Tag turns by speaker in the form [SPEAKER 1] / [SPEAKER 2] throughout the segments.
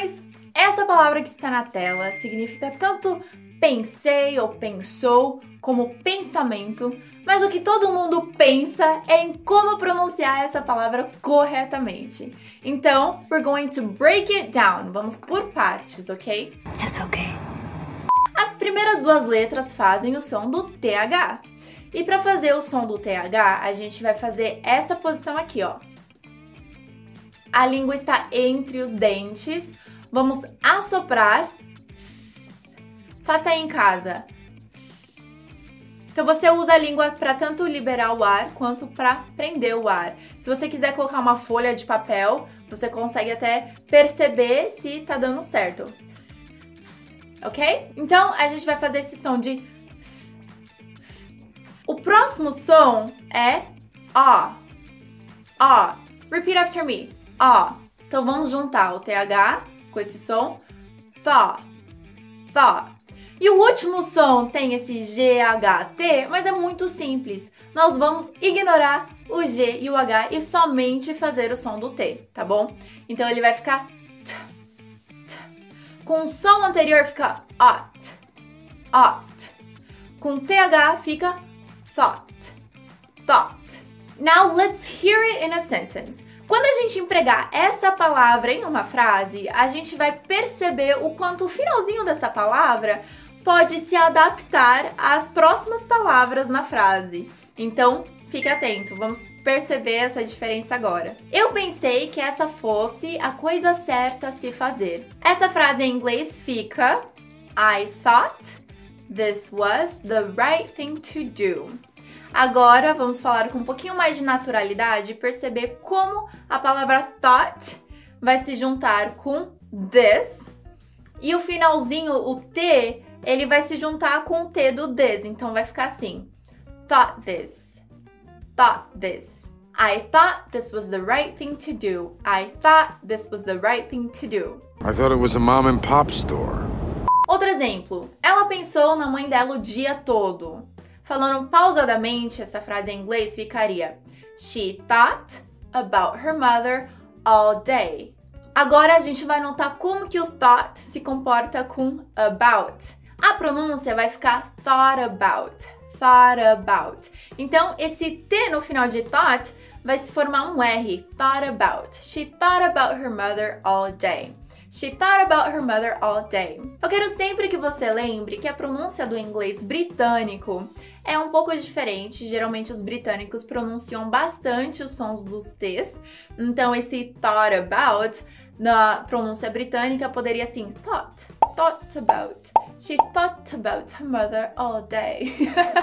[SPEAKER 1] Mas essa palavra que está na tela significa tanto pensei ou pensou como pensamento, mas o que todo mundo pensa é em como pronunciar essa palavra corretamente. Então, we're going to break it down. Vamos por partes, ok?
[SPEAKER 2] That's okay.
[SPEAKER 1] As primeiras duas letras fazem o som do TH. E para fazer o som do TH, a gente vai fazer essa posição aqui, ó. A língua está entre os dentes. Vamos assoprar. Faça aí em casa. Então você usa a língua para tanto liberar o ar quanto para prender o ar. Se você quiser colocar uma folha de papel, você consegue até perceber se tá dando certo. Ok? Então a gente vai fazer esse som de. O próximo som é ó. Ó. Repeat after me. Ó. Então vamos juntar o TH com esse som. Thó. Thó. E o último som tem esse GHT, mas é muito simples. Nós vamos ignorar o G e o H e somente fazer o som do T, tá bom? Então ele vai ficar t, t. Com o som anterior fica ot, ot. Com TH fica thought, thought. Now let's hear it in a sentence. Quando a gente empregar essa palavra em uma frase, a gente vai perceber o quanto o finalzinho dessa palavra pode se adaptar às próximas palavras na frase. Então, fique atento, vamos perceber essa diferença agora. Eu pensei que essa fosse a coisa certa a se fazer. Essa frase em inglês fica I thought this was the right thing to do. Agora vamos falar com um pouquinho mais de naturalidade e perceber como a palavra thought vai se juntar com this e o finalzinho, o T, ele vai se juntar com o T do this, então vai ficar assim: thought this, thought this. I thought this was the right thing to do. I thought this was the right thing to do.
[SPEAKER 3] I thought it was a mom and pop store.
[SPEAKER 1] Outro exemplo. Ela pensou na mãe dela o dia todo. Falando pausadamente, essa frase em inglês ficaria: She thought about her mother all day. Agora a gente vai notar como que o thought se comporta com about. A pronúncia vai ficar thought about, thought about. Então, esse T no final de thought vai se formar um R, thought about. She thought about her mother all day. She thought about her mother all day. Eu quero sempre que você lembre que a pronúncia do inglês britânico é um pouco diferente. Geralmente os britânicos pronunciam bastante os sons dos T's. Então esse thought about na pronúncia britânica poderia assim thought, thought about. She thought about her mother all day.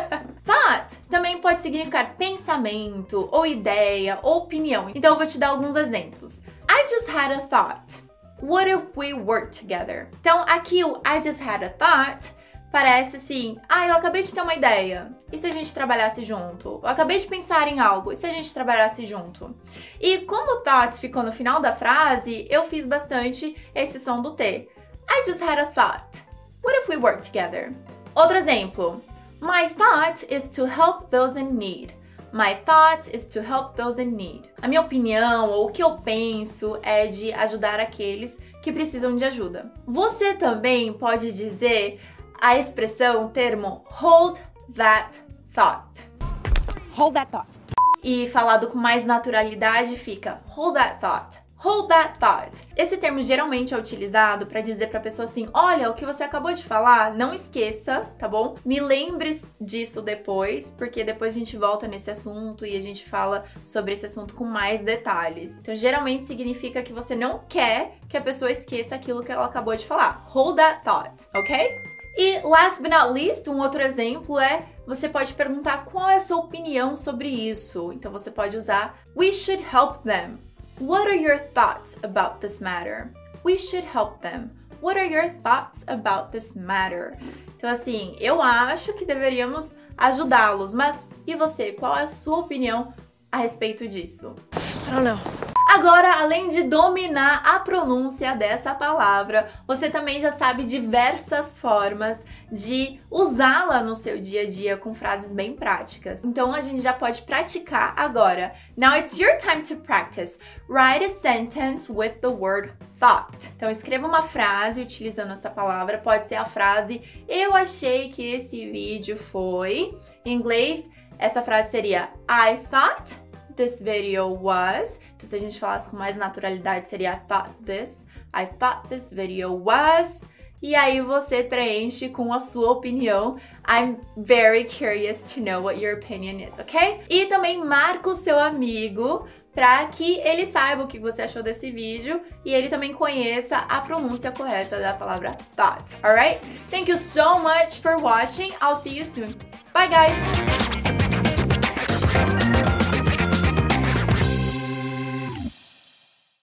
[SPEAKER 1] thought também pode significar pensamento, ou ideia, ou opinião. Então eu vou te dar alguns exemplos. I just had a thought. What if we worked together? Então aqui o I just had a thought parece assim: ah, eu acabei de ter uma ideia. E se a gente trabalhasse junto? Eu acabei de pensar em algo. E se a gente trabalhasse junto? E como o thought ficou no final da frase, eu fiz bastante esse som do T. I just had a thought. What if we work together? Outro exemplo. My thought is to help those in need. My thought is to help those in need. A minha opinião ou o que eu penso é de ajudar aqueles que precisam de ajuda. Você também pode dizer a expressão, o termo hold that thought.
[SPEAKER 2] Hold that thought.
[SPEAKER 1] E falado com mais naturalidade fica hold that thought. Hold that thought. Esse termo geralmente é utilizado para dizer para a pessoa assim: olha, o que você acabou de falar, não esqueça, tá bom? Me lembre disso depois, porque depois a gente volta nesse assunto e a gente fala sobre esse assunto com mais detalhes. Então, geralmente significa que você não quer que a pessoa esqueça aquilo que ela acabou de falar. Hold that thought, ok? E last but not least, um outro exemplo é você pode perguntar qual é a sua opinião sobre isso. Então você pode usar We should help them. What are your thoughts about this matter? We should help them. What are your thoughts about this matter? Então, assim, eu acho que deveríamos ajudá-los, mas e você? Qual é a sua opinião a respeito disso?
[SPEAKER 2] I don't know.
[SPEAKER 1] Agora, além de dominar a pronúncia dessa palavra, você também já sabe diversas formas de usá-la no seu dia a dia com frases bem práticas. Então a gente já pode praticar agora. Now it's your time to practice. Write a sentence with the word thought. Então escreva uma frase utilizando essa palavra. Pode ser a frase eu achei que esse vídeo foi. Em inglês, essa frase seria I thought this video was. Então, se a gente falasse com mais naturalidade, seria I thought this. I thought this video was. E aí você preenche com a sua opinião. I'm very curious to know what your opinion is, ok? E também marca o seu amigo para que ele saiba o que você achou desse vídeo e ele também conheça a pronúncia correta da palavra thought, alright? Thank you so much for watching. I'll see you soon. Bye, guys!